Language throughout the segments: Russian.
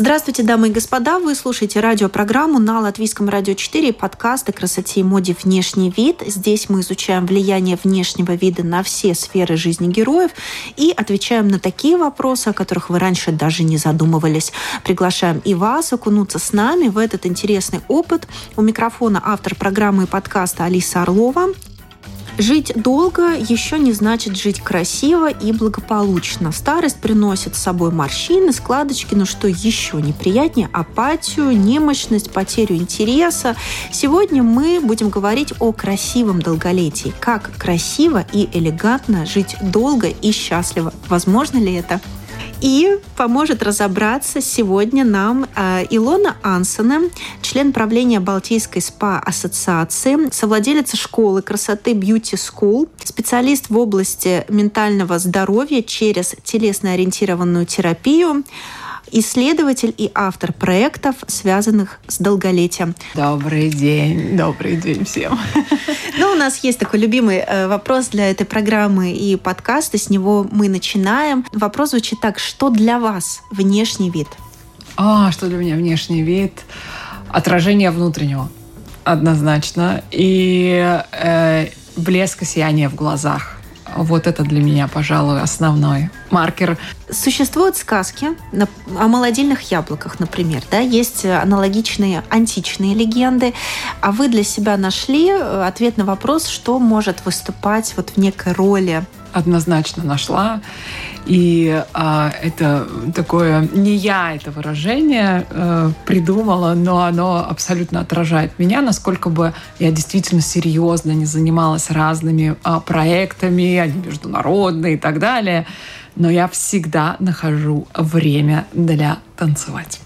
Здравствуйте, дамы и господа. Вы слушаете радиопрограмму на Латвийском радио 4 подкаст красоте и моде «Внешний вид». Здесь мы изучаем влияние внешнего вида на все сферы жизни героев и отвечаем на такие вопросы, о которых вы раньше даже не задумывались. Приглашаем и вас окунуться с нами в этот интересный опыт. У микрофона автор программы и подкаста Алиса Орлова. Жить долго еще не значит жить красиво и благополучно. Старость приносит с собой морщины, складочки, но что еще неприятнее, апатию, немощность, потерю интереса. Сегодня мы будем говорить о красивом долголетии. Как красиво и элегантно жить долго и счастливо. Возможно ли это? И поможет разобраться сегодня нам э, Илона Ансона, член правления Балтийской СПА-ассоциации, совладелица школы красоты Beauty School, специалист в области ментального здоровья через телесно-ориентированную терапию, исследователь и автор проектов, связанных с долголетием. Добрый день, добрый день всем. Ну, у нас есть такой любимый э, вопрос для этой программы и подкаста, с него мы начинаем. Вопрос звучит так, что для вас внешний вид? А, что для меня внешний вид? Отражение внутреннего, однозначно. И э, блеск и сияние в глазах вот это для меня, пожалуй, основной маркер. Существуют сказки о молодильных яблоках, например. Да? Есть аналогичные античные легенды. А вы для себя нашли э, ответ на вопрос, что может выступать вот в некой роли однозначно нашла. И а, это такое, не я это выражение э, придумала, но оно абсолютно отражает меня, насколько бы я действительно серьезно не занималась разными а, проектами, они международные и так далее. Но я всегда нахожу время для танцевать.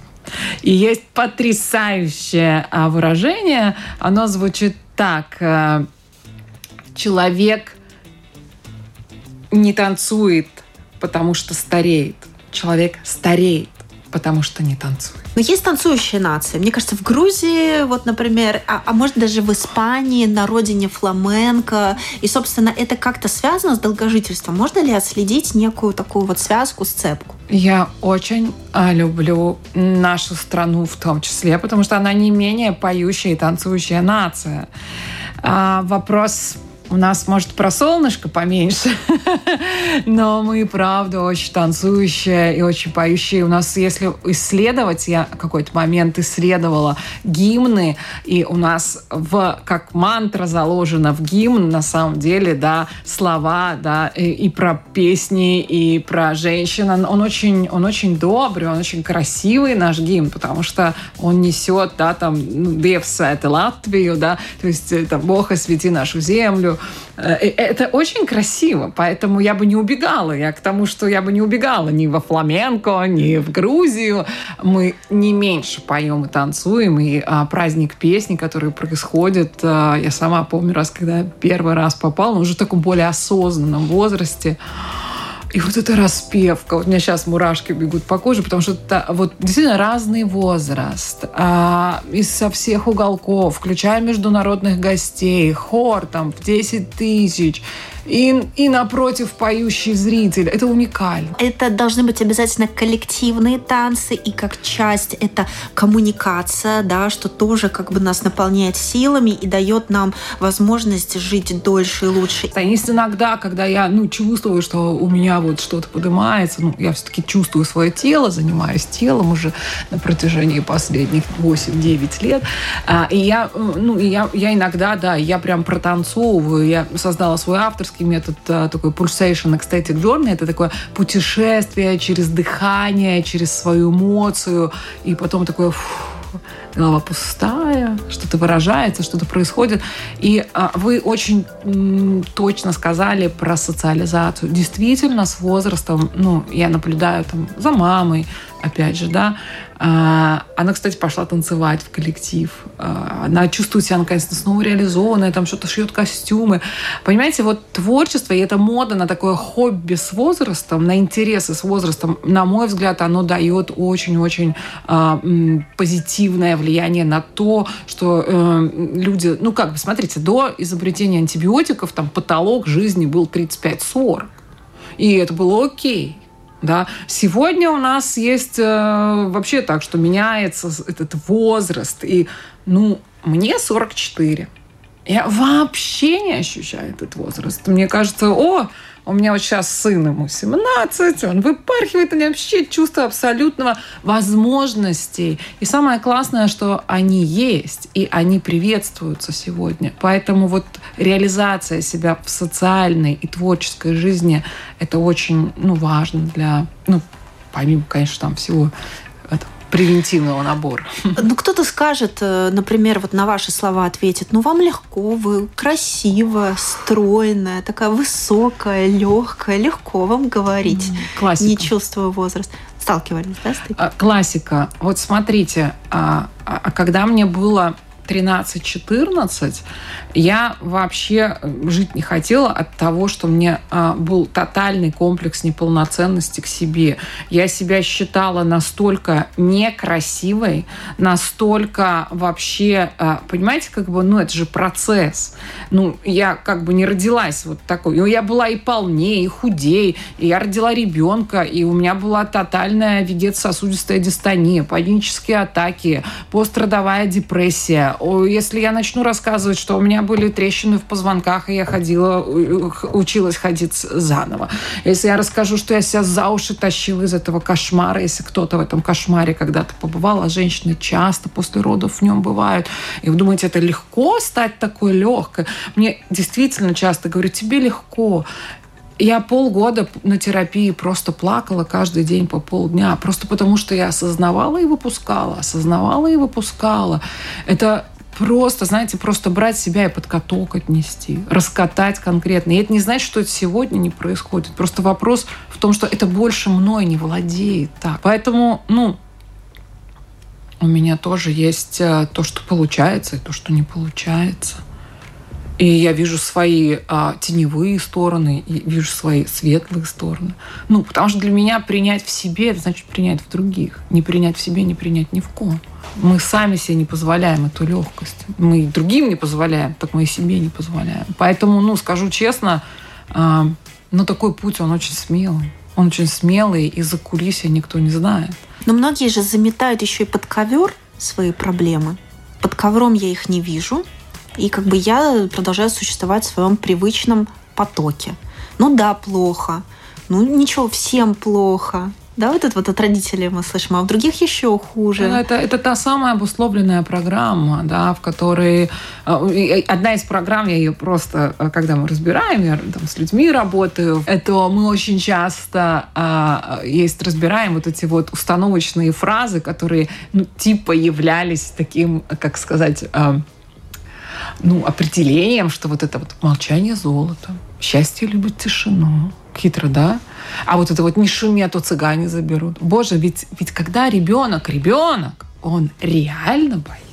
И есть потрясающее а, выражение, оно звучит так. Э, человек не танцует, потому что стареет. Человек стареет, потому что не танцует. Но есть танцующие нации. Мне кажется, в Грузии, вот, например, а, а может даже в Испании, на родине фламенко. И, собственно, это как-то связано с долгожительством. Можно ли отследить некую такую вот связку, сцепку? Я очень а, люблю нашу страну в том числе, потому что она не менее поющая и танцующая нация. А, вопрос у нас, может, про солнышко поменьше, но мы, правда, очень танцующие и очень поющие. У нас, если исследовать, я какой-то момент исследовала гимны, и у нас в, как мантра заложена в гимн, на самом деле, да, слова, да, и, и про песни, и про женщин. Он очень, он очень добрый, он очень красивый, наш гимн, потому что он несет, да, там, ну, Девс это Латвию, да, то есть, это Бог освети нашу землю, это очень красиво, поэтому я бы не убегала. Я к тому, что я бы не убегала ни во фламенко, ни в Грузию. Мы не меньше поем и танцуем, и а, праздник песни, который происходит. А, я сама помню раз, когда первый раз попала, уже в таком более осознанном возрасте. И вот эта распевка, вот у меня сейчас мурашки бегут по коже, потому что это вот действительно разный возраст, а, из со всех уголков, включая международных гостей, хор там в 10 тысяч, и, и напротив поющий зритель. Это уникально. Это должны быть обязательно коллективные танцы, и как часть это коммуникация, да, что тоже как бы нас наполняет силами и дает нам возможность жить дольше и лучше. Есть иногда, когда я ну, чувствую, что у меня вот что-то поднимается, ну, я все-таки чувствую свое тело, занимаюсь телом уже на протяжении последних 8-9 лет. А, и я, ну, и я, я иногда, да, я прям протанцовываю, я создала свой авторский авторский метод э, такой pulsation ecstatic journey. Это такое путешествие через дыхание, через свою эмоцию. И потом такое голова пустая, что-то выражается, что-то происходит. И а, вы очень точно сказали про социализацию. Действительно, с возрастом, ну, я наблюдаю там за мамой, опять же, да, а, она, кстати, пошла танцевать в коллектив. А, она чувствует себя, наконец-то, снова реализованная, там что-то шьет костюмы. Понимаете, вот творчество и эта мода на такое хобби с возрастом, на интересы с возрастом, на мой взгляд, оно дает очень-очень а, позитивное влияние на то, что э, люди, ну как смотрите, до изобретения антибиотиков там потолок жизни был 35-40. И это было окей. Да? Сегодня у нас есть э, вообще так, что меняется этот возраст. И, ну, мне 44. Я вообще не ощущаю этот возраст. Мне кажется, о, у меня вот сейчас сын ему 17, он выпархивает, меня вообще чувство абсолютного возможностей. И самое классное, что они есть, и они приветствуются сегодня. Поэтому вот реализация себя в социальной и творческой жизни – это очень ну, важно для, ну, помимо, конечно, там всего превентивного набора. Ну, кто-то скажет, э, например, вот на ваши слова ответит, ну, вам легко, вы красивая, стройная, такая высокая, легкая, легко вам говорить. Классика. Не чувствую возраст. Сталкивались, да, с таким? А, классика. Вот смотрите, а, а когда мне было 13-14 я вообще э, жить не хотела от того, что мне а, был тотальный комплекс неполноценности к себе. Я себя считала настолько некрасивой, настолько вообще, а, понимаете, как бы, ну, это же процесс. Ну, я как бы не родилась вот такой. Ну, я была и полнее, и худее, и я родила ребенка, и у меня была тотальная вегетососудистая дистония, панические атаки, пострадовая депрессия. Если я начну рассказывать, что у меня были трещины в позвонках, и я ходила, училась ходить заново. Если я расскажу, что я себя за уши тащила из этого кошмара, если кто-то в этом кошмаре когда-то побывал, а женщины часто после родов в нем бывают, и вы думаете, это легко стать такой легкой? Мне действительно часто говорят, тебе легко. Я полгода на терапии просто плакала каждый день по полдня, просто потому что я осознавала и выпускала, осознавала и выпускала. Это просто, знаете, просто брать себя и под каток отнести, раскатать конкретно. И это не значит, что это сегодня не происходит. Просто вопрос в том, что это больше мной не владеет так. Поэтому, ну, у меня тоже есть э, то, что получается, и то, что не получается. И я вижу свои а, теневые стороны, и вижу свои светлые стороны. Ну, потому что для меня принять в себе, это значит принять в других. Не принять в себе, не принять ни в ком. Мы сами себе не позволяем эту легкость. Мы другим не позволяем, так мы и себе не позволяем. Поэтому, ну, скажу честно, а, ну, такой путь, он очень смелый. Он очень смелый, и за кулисья никто не знает. Но многие же заметают еще и под ковер свои проблемы. Под ковром я их не вижу, и как бы я продолжаю существовать в своем привычном потоке. Ну да, плохо. Ну ничего, всем плохо. Да, вот это вот от родителей мы слышим, а у других еще хуже. Ну, это, это та самая обусловленная программа, да, в которой... Э, одна из программ, я ее просто, э, когда мы разбираем, я там с людьми работаю, это мы очень часто а, есть разбираем вот эти вот установочные фразы, которые, ну, типа являлись таким, как сказать, а, ну, определением, что вот это вот молчание золото, счастье любит тишину. Хитро, да? А вот это вот не шуми, а то цыгане заберут. Боже, ведь, ведь когда ребенок, ребенок, он реально боится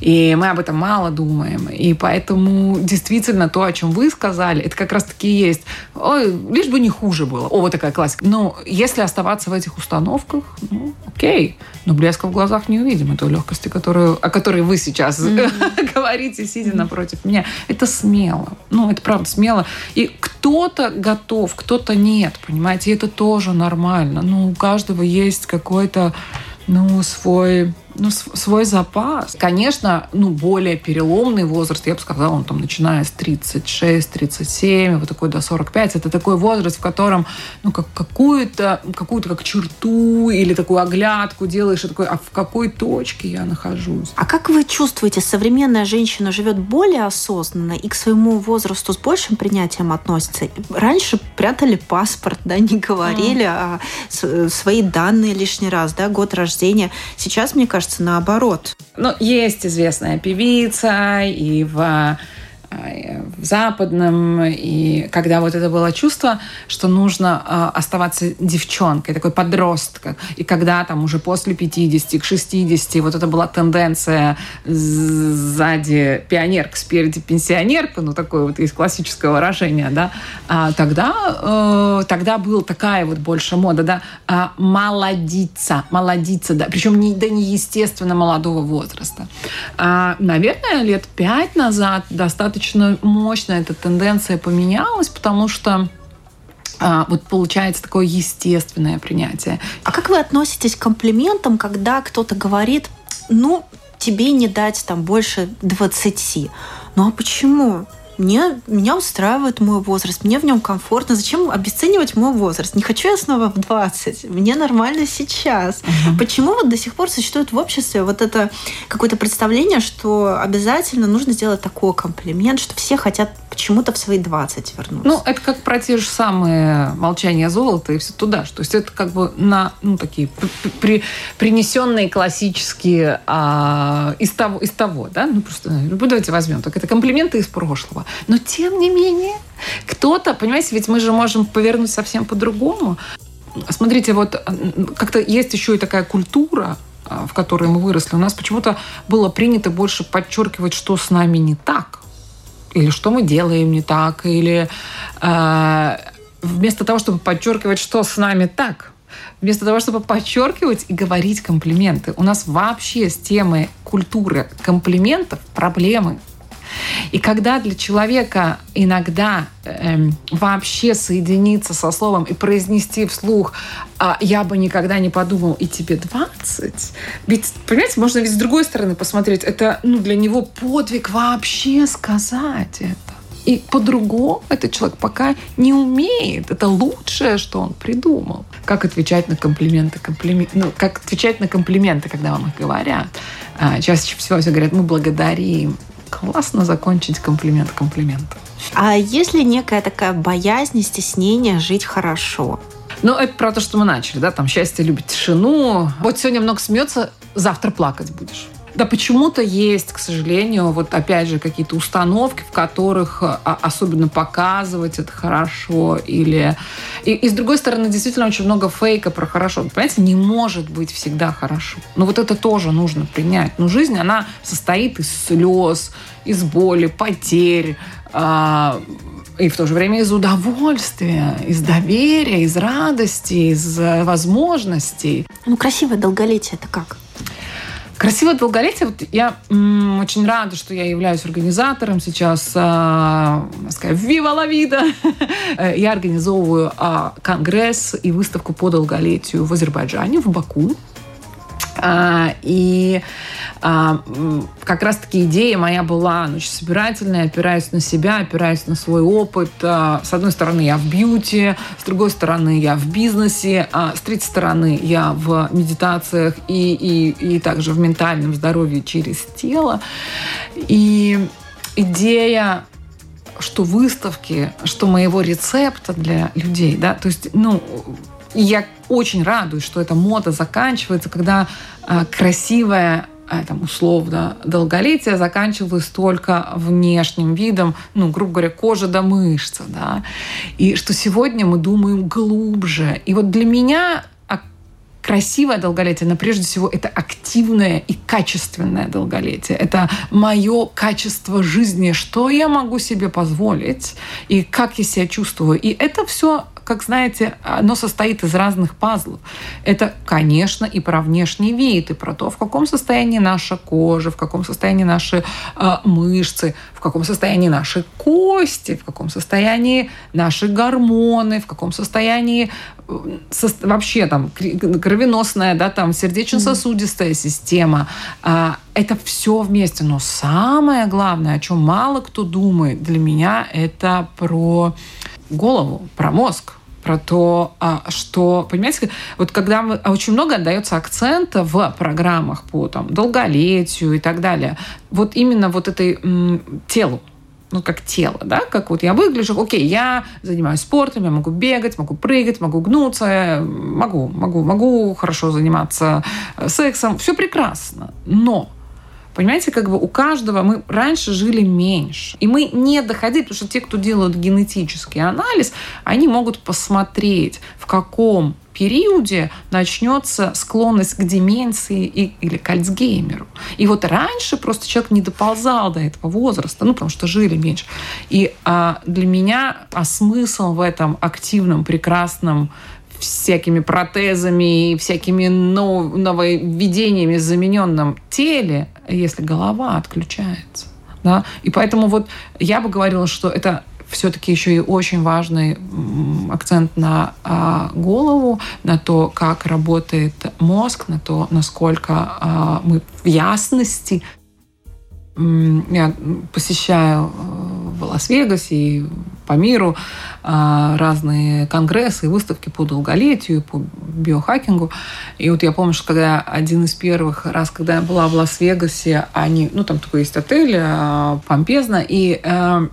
и мы об этом мало думаем. И поэтому действительно то, о чем вы сказали, это как раз-таки есть. Ой, лишь бы не хуже было. О, вот такая классика. Но если оставаться в этих установках, ну, окей. Но блеска в глазах не увидим, этой легкости, которую, о которой вы сейчас mm-hmm. говорите, сидя mm-hmm. напротив меня. Это смело. Ну, это правда смело. И кто-то готов, кто-то нет, понимаете? И это тоже нормально. Ну, у каждого есть какой-то ну, свой ну, свой запас. Конечно, ну, более переломный возраст, я бы сказала, он там начиная с 36, 37, вот такой до 45, это такой возраст, в котором, ну, как какую-то, какую-то как черту или такую оглядку делаешь, и такой, а в какой точке я нахожусь? А как вы чувствуете, современная женщина живет более осознанно и к своему возрасту с большим принятием относится? Раньше прятали паспорт, да, не говорили mm. а свои данные лишний раз, да, год рождения. Сейчас, мне кажется, кажется, наоборот. Ну, есть известная певица и в в западном, и когда вот это было чувство, что нужно э, оставаться девчонкой, такой подростком, и когда там уже после 50, к 60, вот это была тенденция сзади пионерка, спереди пенсионерка, ну такое вот есть классическое выражение, да, а тогда, э, тогда была такая вот больше мода, да, а, молодиться, молодиться, да, причем не, да не естественно молодого возраста. А, наверное, лет пять назад достаточно достаточно мощно эта тенденция поменялась, потому что а, вот получается такое естественное принятие. А как вы относитесь к комплиментам, когда кто-то говорит, ну, тебе не дать там больше 20? Ну а почему? Мне, меня устраивает мой возраст, мне в нем комфортно. Зачем обесценивать мой возраст? Не хочу я снова в 20. Мне нормально сейчас. Угу. Почему вот до сих пор существует в обществе вот это какое-то представление, что обязательно нужно сделать такой комплимент, что все хотят почему-то в свои 20 вернуться? Ну, это как про те же самые молчания золота и все туда. То есть это как бы на ну, такие при, принесенные классические а, из, того, из того, да? Ну, просто ну, давайте возьмем. Так это комплименты из прошлого. Но тем не менее, кто-то, понимаете, ведь мы же можем повернуть совсем по-другому. Смотрите, вот как-то есть еще и такая культура, а, в которой мы выросли. У нас почему-то было принято больше подчеркивать, что с нами не так, или что мы делаем не так, или э, вместо того, чтобы подчеркивать, что с нами так, вместо того, чтобы подчеркивать и говорить комплименты. У нас вообще с темой культуры комплиментов проблемы. И когда для человека иногда эм, вообще соединиться со словом и произнести вслух а, «я бы никогда не подумал, и тебе 20», ведь, понимаете, можно ведь с другой стороны посмотреть, это ну, для него подвиг вообще сказать это. И по-другому этот человек пока не умеет. Это лучшее, что он придумал. Как отвечать на комплименты, комплимен... ну, как отвечать на комплименты, когда вам их говорят. А, чаще всего все говорят, мы благодарим, классно закончить комплимент комплиментом. А если некая такая боязнь, стеснение жить хорошо? Ну, это про то, что мы начали, да, там счастье любит тишину. Вот сегодня много смеется, завтра плакать будешь. Да почему-то есть, к сожалению, вот опять же какие-то установки, в которых а, особенно показывать это хорошо или... И, и с другой стороны, действительно очень много фейка про хорошо. Понимаете, не может быть всегда хорошо. Но вот это тоже нужно принять. Но жизнь, она состоит из слез, из боли, потерь, э, и в то же время из удовольствия, из доверия, из радости, из возможностностей. Ну, красивое долголетие это как? Красивое долголетие. Вот я м, очень рада, что я являюсь организатором сейчас. Э, сказать, Вива ла вида! я организовываю э, конгресс и выставку по долголетию в Азербайджане, в Баку. А, и а, как раз-таки идея моя была ну, собирательная, опираясь на себя, опираясь на свой опыт. А, с одной стороны, я в бьюти, с другой стороны, я в бизнесе, с третьей стороны, я в медитациях и, и, и также в ментальном здоровье через тело. И идея что выставки, что моего рецепта для людей, да, то есть, ну, я очень радуюсь, что эта мода заканчивается, когда э, красивая а, там, условно, долголетие заканчивалось только внешним видом, ну, грубо говоря, кожа до мышца, да, и что сегодня мы думаем глубже. И вот для меня красивое долголетие, но прежде всего это активное и качественное долголетие. Это мое качество жизни, что я могу себе позволить и как я себя чувствую. И это все как знаете, оно состоит из разных пазлов. Это, конечно, и про внешний вид, и про то, в каком состоянии наша кожа, в каком состоянии наши э, мышцы, в каком состоянии наши кости, в каком состоянии наши гормоны, в каком состоянии э, со, вообще там кровеносная, да, там сердечно-сосудистая система. Э, это все вместе. Но самое главное, о чем мало кто думает для меня, это про голову, про мозг, про то, а, что, понимаете, вот когда мы, очень много отдается акцента в программах по там, долголетию и так далее, вот именно вот этой м, телу, ну, как тело, да, как вот я выгляжу, окей, я занимаюсь спортом, я могу бегать, могу прыгать, могу гнуться, могу, могу, могу хорошо заниматься э, сексом, все прекрасно, но Понимаете, как бы у каждого мы раньше жили меньше. И мы не доходили, потому что те, кто делают генетический анализ, они могут посмотреть, в каком периоде начнется склонность к деменции и, или к Альцгеймеру. И вот раньше просто человек не доползал до этого возраста, ну, потому что жили меньше. И а, для меня а смысл в этом активном, прекрасном всякими протезами и всякими нововведениями в замененном теле, если голова отключается. Да? И поэтому вот я бы говорила, что это все-таки еще и очень важный акцент на а, голову, на то, как работает мозг, на то, насколько а, мы в ясности. Я посещаю э, в Лас-Вегасе и по миру а, разные конгрессы и выставки по долголетию, по биохакингу. И вот я помню, что когда один из первых раз, когда я была в Лас-Вегасе, они, ну там такой есть отель, помпезно, и э,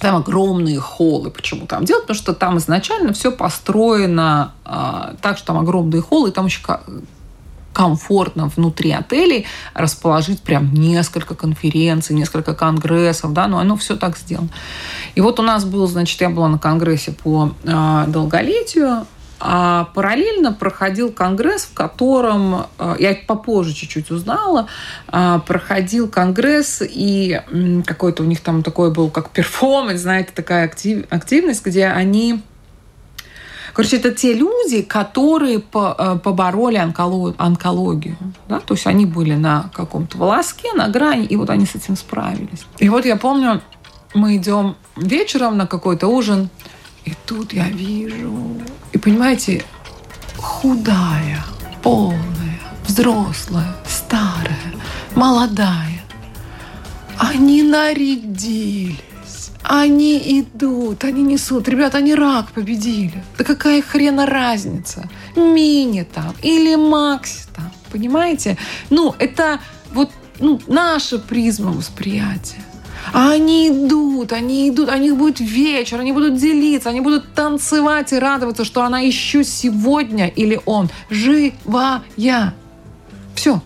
там огромные холлы. Почему там делать? Потому что там изначально все построено э, так, что там огромные холлы, и там еще комфортно внутри отелей расположить прям несколько конференций, несколько конгрессов, да, но оно все так сделано. И вот у нас был, значит, я была на конгрессе по э, долголетию, а параллельно проходил конгресс, в котором, э, я попозже чуть-чуть узнала, э, проходил конгресс, и какой-то у них там такой был, как перформанс, знаете, такая актив, активность, где они Короче, это те люди, которые э, побороли онкологию. Да? То есть они были на каком-то волоске, на грани, и вот они с этим справились. И вот я помню, мы идем вечером на какой-то ужин, и тут я вижу, и понимаете, худая, полная, взрослая, старая, молодая. Они нарядились. Они идут, они несут. Ребята, они рак победили. Да какая хрена разница? Мини там или Макси там. Понимаете? Ну, это вот ну, наша призма восприятия. А они идут, они идут, у них будет вечер, они будут делиться, они будут танцевать и радоваться, что она еще сегодня или он живая. Все.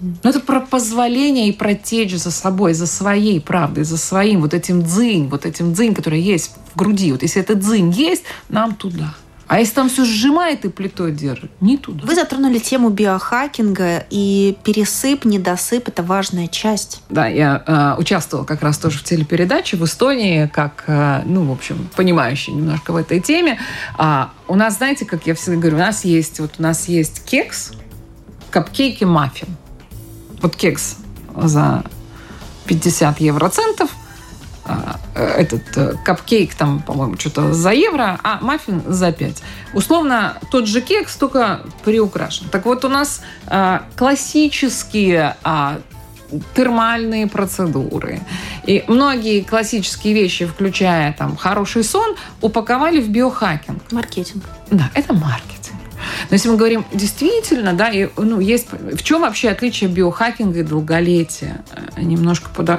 Но это про позволение и про течь за собой, за своей правдой, за своим вот этим дзынь, вот этим дзынь, который есть в груди. Вот если этот дзынь есть, нам туда. А если там все сжимает и плитой держит, не туда. Вы затронули тему биохакинга, и пересып, недосып – это важная часть. Да, я э, участвовала как раз тоже в телепередаче в Эстонии, как, э, ну, в общем, понимающий немножко в этой теме. А у нас, знаете, как я всегда говорю, у нас есть, вот у нас есть кекс, капкейки, маффин. Вот кекс за 50 евроцентов – а, этот э, капкейк там, по-моему, что-то за евро, а маффин за 5. Условно, тот же кекс, только приукрашен. Так вот, у нас а, классические а, термальные процедуры. И многие классические вещи, включая там хороший сон, упаковали в биохакинг. Маркетинг. Да, это маркетинг. Но если мы говорим действительно, да, и, ну, есть... В чем вообще отличие биохакинга и долголетия? Э, немножко под...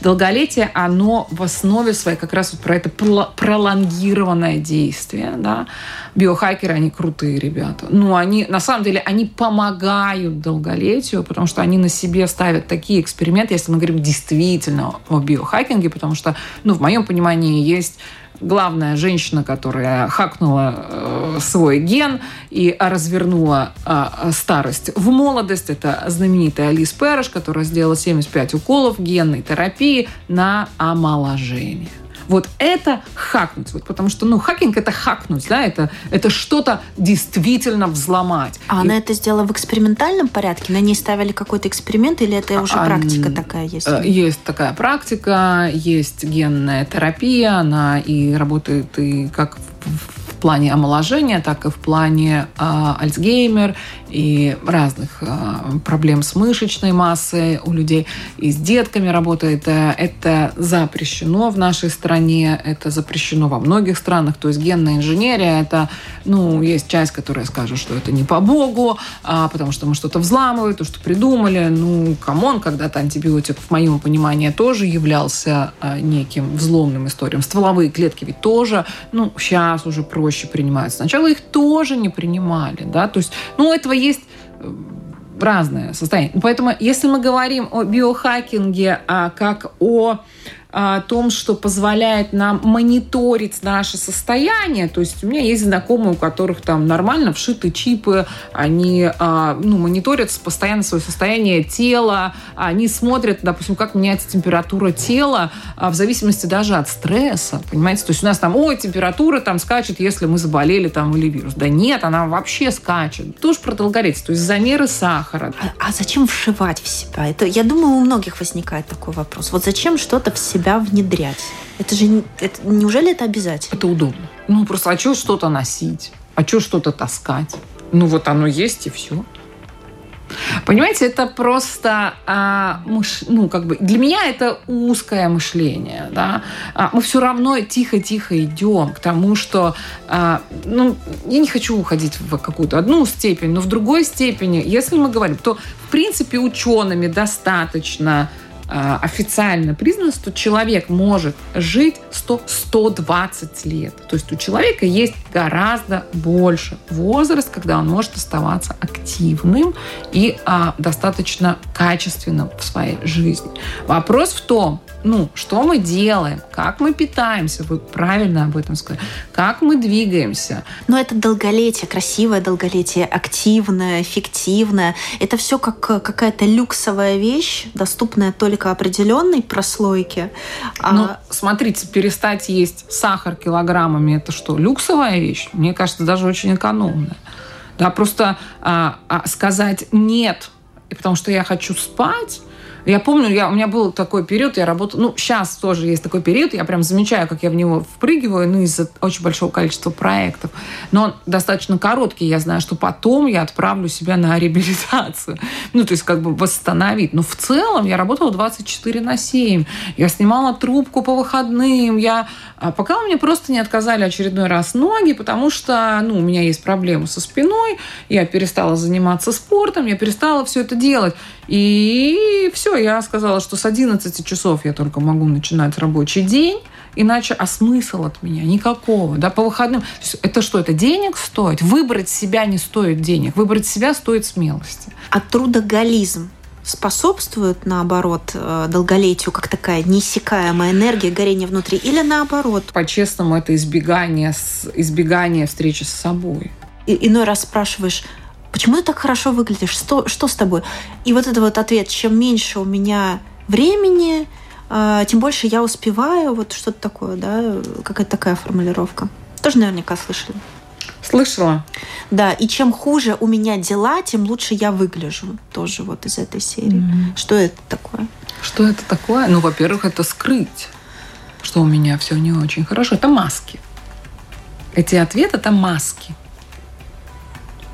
Долголетие, оно в основе своей как раз вот про это пролонгированное действие, да. Биохакеры, они крутые ребята. Ну, они, на самом деле, они помогают долголетию, потому что они на себе ставят такие эксперименты, если мы говорим действительно о биохакинге, потому что, ну, в моем понимании есть главная женщина, которая хакнула э, свой ген и развернула э, старость в молодость. Это знаменитая Алис Переш, которая сделала 75 уколов генной терапии на омоложение. Вот это хакнуть. Вот, потому что, ну, хакинг – это хакнуть, да, это, это что-то действительно взломать. А и... она это сделала в экспериментальном порядке? На ней ставили какой-то эксперимент или это уже а, практика такая есть? Э, есть такая практика, есть генная терапия, она и работает и как в в плане омоложения, так и в плане э, Альцгеймер и разных э, проблем с мышечной массой у людей. И с детками работает. Это запрещено в нашей стране, это запрещено во многих странах. То есть генная инженерия, это, ну, есть часть, которая скажет, что это не по богу, а потому что мы что-то взламываем, то, что придумали. Ну, come on, когда-то антибиотик, в моем понимании, тоже являлся а, неким взломным историем. Стволовые клетки ведь тоже, ну, сейчас уже про проще принимают. Сначала их тоже не принимали, да, то есть, ну, этого есть э, разное состояние. Поэтому, если мы говорим о биохакинге а, как о о том, что позволяет нам мониторить наше состояние. То есть у меня есть знакомые, у которых там нормально вшиты чипы, они а, ну, мониторят постоянно свое состояние тела, они смотрят, допустим, как меняется температура тела а, в зависимости даже от стресса, понимаете? То есть у нас там, ой, температура там скачет, если мы заболели там или вирус. Да нет, она вообще скачет. Тоже про долголетие, то есть замеры сахара. А, а зачем вшивать в себя? Это, я думаю, у многих возникает такой вопрос. Вот зачем что-то в себя себя внедрять? Это же это, неужели это обязательно? Это удобно. Ну просто а что что-то носить? А что что-то таскать? Ну вот оно есть и все. Понимаете, это просто, а, мыш, ну, как бы, для меня это узкое мышление, да. А, мы все равно тихо-тихо идем к тому, что, а, ну, я не хочу уходить в какую-то одну степень, но в другой степени, если мы говорим, то, в принципе, учеными достаточно официально признано, что человек может жить 100-120 лет. То есть у человека есть гораздо больше возраст, когда он может оставаться активным и а, достаточно качественным в своей жизни. Вопрос в том, ну, что мы делаем, как мы питаемся, вы правильно об этом сказали, как мы двигаемся. Но это долголетие, красивое долголетие, активное, эффективное. Это все как какая-то люксовая вещь, доступная только определенной прослойке. А... Ну, смотрите, перестать есть сахар килограммами, это что, люксовая вещь? Мне кажется, даже очень экономная. Да, просто а, а, сказать нет, потому что я хочу спать, я помню, я, у меня был такой период, я работала, ну, сейчас тоже есть такой период, я прям замечаю, как я в него впрыгиваю, ну, из-за очень большого количества проектов. Но он достаточно короткий, я знаю, что потом я отправлю себя на реабилитацию. Ну, то есть как бы восстановить. Но в целом я работала 24 на 7. Я снимала трубку по выходным. Я... А пока у меня просто не отказали очередной раз ноги, потому что, ну, у меня есть проблемы со спиной, я перестала заниматься спортом, я перестала все это делать. И все, я сказала, что с 11 часов я только могу начинать рабочий день, иначе, а смысл от меня никакого, да, по выходным. Это что, это денег стоит? Выбрать себя не стоит денег, выбрать себя стоит смелости. А трудоголизм способствует, наоборот, э, долголетию, как такая неиссякаемая энергия, горение внутри, или наоборот? По-честному, это избегание, избегание встречи с собой. И, иной раз спрашиваешь, почему ты так хорошо выглядишь, что, что с тобой? И вот этот вот ответ, чем меньше у меня времени, э, тем больше я успеваю, вот что-то такое, да, какая-то такая формулировка. Тоже наверняка слышали. Слышала. Да, и чем хуже у меня дела, тем лучше я выгляжу. Тоже вот из этой серии. Mm-hmm. Что это такое? Что это такое? Ну, во-первых, это скрыть, что у меня все не очень хорошо. Это маски. Эти ответы это маски.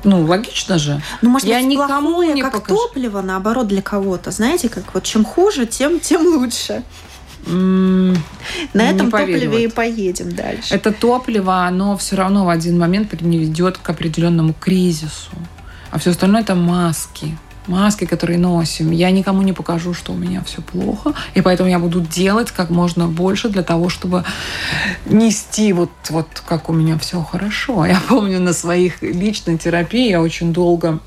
Ну, логично же. Ну, может я быть, никому плохое, не как покажу. топливо, наоборот, для кого-то. Знаете, как вот чем хуже, тем, тем лучше. Mm, На этом топливе и поедем дальше. Это топливо, оно все равно в один момент приведет к определенному кризису. А все остальное это маски маски, которые носим. Я никому не покажу, что у меня все плохо, и поэтому я буду делать как можно больше для того, чтобы нести вот, вот как у меня все хорошо. Я помню на своих личной терапии я очень долго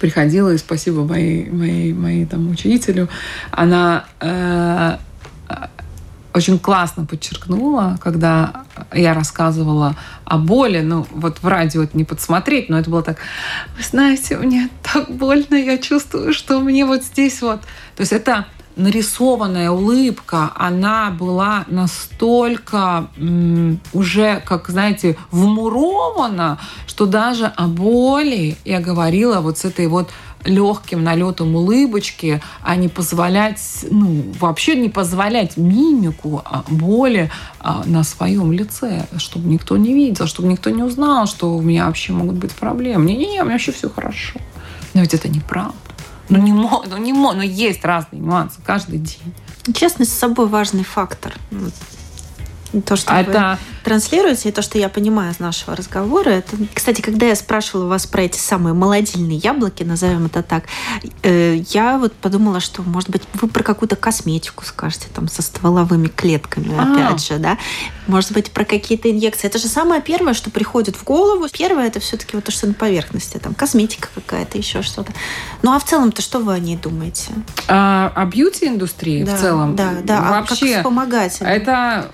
приходила, и спасибо моей, моей, моей там учителю, она э, очень классно подчеркнула, когда я рассказывала о боли, ну вот в радио это не подсмотреть, но это было так, вы знаете, мне так больно, я чувствую, что мне вот здесь вот. То есть это нарисованная улыбка, она была настолько м, уже, как знаете, вмурована, что даже о боли я говорила вот с этой вот легким налетом улыбочки, а не позволять, ну, вообще не позволять мимику а боли а, на своем лице, чтобы никто не видел, чтобы никто не узнал, что у меня вообще могут быть проблемы. Не-не-не, у меня вообще все хорошо. Но ведь это неправда. Ну, не мог, ну, не мог, но есть разные нюансы каждый день. Честность с собой важный фактор. То, что а вы это... транслируете, и то, что я понимаю из нашего разговора. Это... Кстати, когда я спрашивала вас про эти самые молодильные яблоки, назовем это так, э, я вот подумала, что, может быть, вы про какую-то косметику скажете, там, со стволовыми клетками, А-а-а. опять же, да? Может быть, про какие-то инъекции. Это же самое первое, что приходит в голову. Первое, это все-таки вот то, что на поверхности, там, косметика какая-то, еще что-то. Ну, а в целом-то что вы о ней думаете? А, о бьюти-индустрии да, в целом? Да, да. Вообще, а как вспомогатель? Это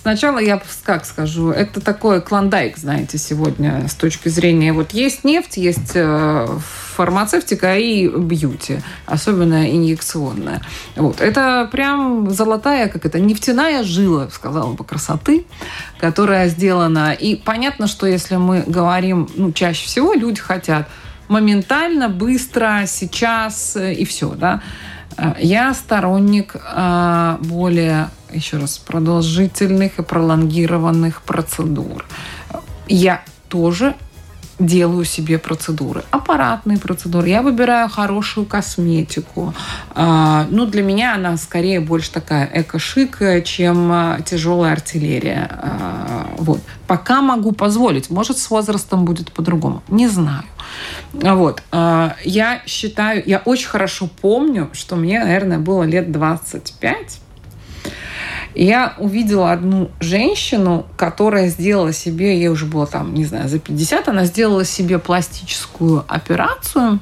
Сначала я как скажу, это такой клондайк, знаете, сегодня с точки зрения вот есть нефть, есть э, фармацевтика и бьюти, особенно инъекционная. Вот. Это прям золотая, как это, нефтяная жила, сказала бы, красоты, которая сделана. И понятно, что если мы говорим, ну, чаще всего люди хотят моментально, быстро, сейчас э, и все, да. Э, я сторонник более, еще раз, продолжительных и пролонгированных процедур. Я тоже делаю себе процедуры. Аппаратные процедуры. Я выбираю хорошую косметику. А, ну, для меня она скорее больше такая эко-шик, чем а, тяжелая артиллерия. А, вот. Пока могу позволить. Может, с возрастом будет по-другому. Не знаю. Вот. Я считаю, я очень хорошо помню, что мне, наверное, было лет 25 я увидела одну женщину, которая сделала себе, ей уже было там, не знаю, за 50, она сделала себе пластическую операцию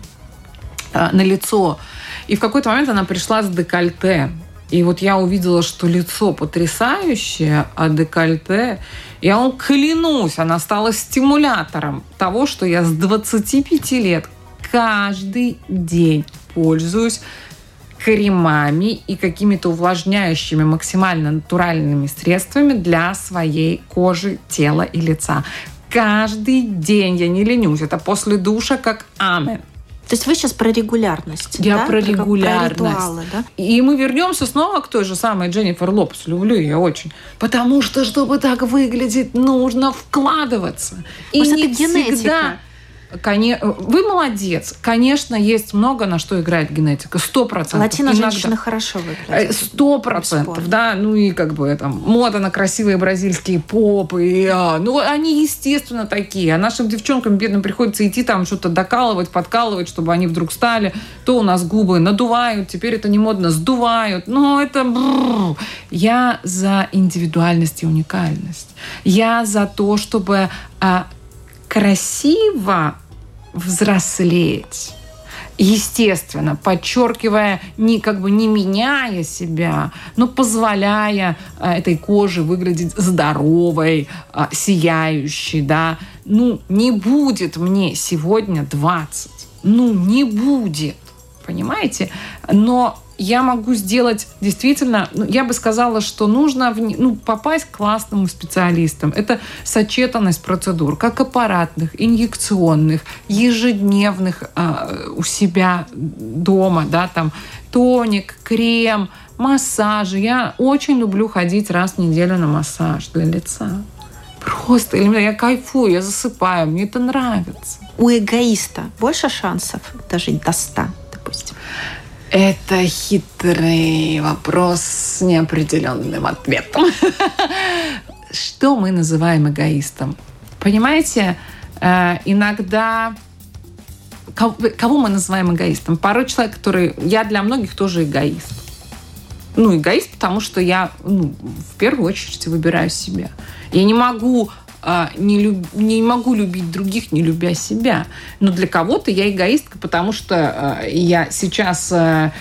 э, на лицо. И в какой-то момент она пришла с декольте. И вот я увидела, что лицо потрясающее, а декольте... Я вам клянусь, она стала стимулятором того, что я с 25 лет каждый день пользуюсь кремами и какими-то увлажняющими максимально натуральными средствами для своей кожи, тела и лица. Каждый день я не ленюсь. Это после душа как амен. То есть вы сейчас про регулярность. Я да? про регулярность. Про ритуалы, да? И мы вернемся снова к той же самой Дженнифер Лопес. Люблю ее очень. Потому что, чтобы так выглядеть, нужно вкладываться. Может, и не это генетика? всегда вы молодец. Конечно, есть много на что играет генетика. Сто процентов. Латино-женщины хорошо выглядят. Э, сто процентов, да. Ну и как бы там мода на красивые бразильские попы. А, ну, они, естественно, такие. А нашим девчонкам, бедным, приходится идти там что-то докалывать, подкалывать, чтобы они вдруг стали. То у нас губы надувают, теперь это не модно, сдувают. Но это... Я за индивидуальность и уникальность. Я за то, чтобы а, красиво взрослеть естественно, подчеркивая, не как бы не меняя себя, но позволяя а, этой коже выглядеть здоровой, а, сияющей, да. Ну, не будет мне сегодня 20. Ну, не будет. Понимаете? Но я могу сделать действительно, ну, я бы сказала, что нужно в, ну, попасть к классному специалистам. Это сочетанность процедур, как аппаратных, инъекционных, ежедневных э, у себя дома, да, там тоник, крем, массажи. Я очень люблю ходить раз в неделю на массаж для лица. Просто я кайфую, я засыпаю, мне это нравится. У эгоиста больше шансов дожить до 100, допустим? Это хитрый вопрос с неопределенным ответом. Что мы называем эгоистом? Понимаете, э, иногда кого мы называем эгоистом? Порой человек, который... Я для многих тоже эгоист. Ну, эгоист, потому что я ну, в первую очередь выбираю себя. Я не могу не, люб... не могу любить других, не любя себя. Но для кого-то я эгоистка, потому что а, я сейчас а,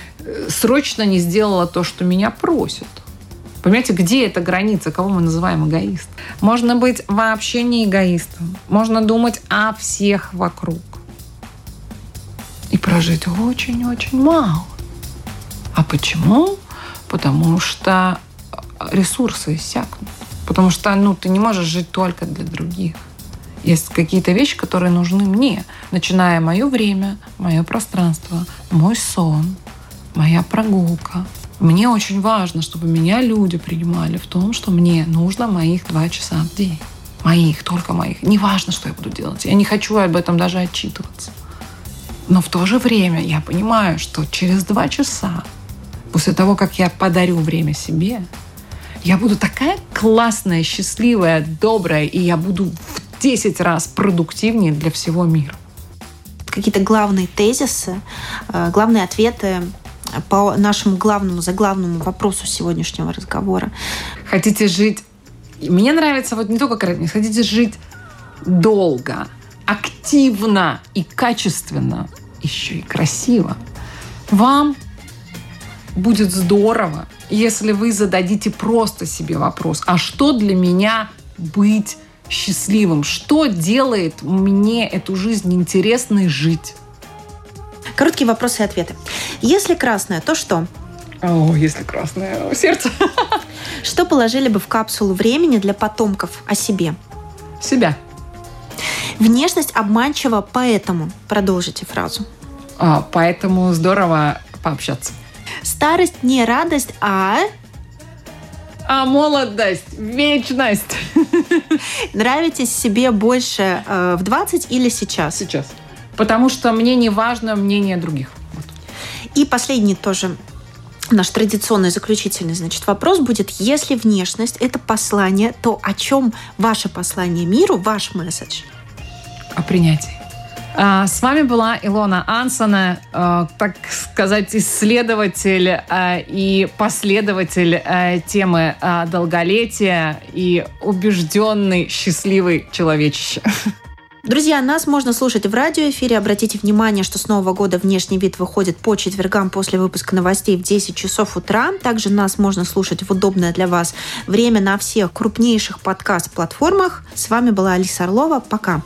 срочно не сделала то, что меня просят. Понимаете, где эта граница, кого мы называем эгоист? Можно быть вообще не эгоистом. Можно думать о всех вокруг. И прожить очень-очень мало. А почему? Потому что ресурсы иссякнут. Потому что ну, ты не можешь жить только для других. Есть какие-то вещи, которые нужны мне, начиная мое время, мое пространство, мой сон, моя прогулка. Мне очень важно, чтобы меня люди принимали в том, что мне нужно моих два часа в день. Моих, только моих. Не важно, что я буду делать. Я не хочу об этом даже отчитываться. Но в то же время я понимаю, что через два часа, после того, как я подарю время себе, я буду такая классная, счастливая, добрая, и я буду в 10 раз продуктивнее для всего мира. Какие-то главные тезисы, э, главные ответы по нашему главному, заглавному вопросу сегодняшнего разговора. Хотите жить... Мне нравится вот не только корректность, хотите жить долго, активно и качественно, еще и красиво. Вам будет здорово, если вы зададите просто себе вопрос, а что для меня быть счастливым? Что делает мне эту жизнь интересной жить? Короткие вопросы и ответы. Если красное, то что? О, если красное, сердце. Что положили бы в капсулу времени для потомков о себе? Себя. Внешность обманчива, поэтому продолжите фразу. А, поэтому здорово пообщаться. Старость не радость, а... А молодость, вечность. Нравитесь себе больше э, в 20 или сейчас? Сейчас. Потому что мне не важно мнение других. Вот. И последний тоже наш традиционный заключительный значит, вопрос будет, если внешность – это послание, то о чем ваше послание миру, ваш месседж? О принятии. А, с вами была Илона Ансона, а, так сказать, исследователь а, и последователь темы долголетия и убежденный счастливый человечище. Друзья, нас можно слушать в радиоэфире. Обратите внимание, что с Нового года внешний вид выходит по четвергам после выпуска новостей в 10 часов утра. Также нас можно слушать в удобное для вас время на всех крупнейших подкаст-платформах. С вами была Алиса Орлова. Пока.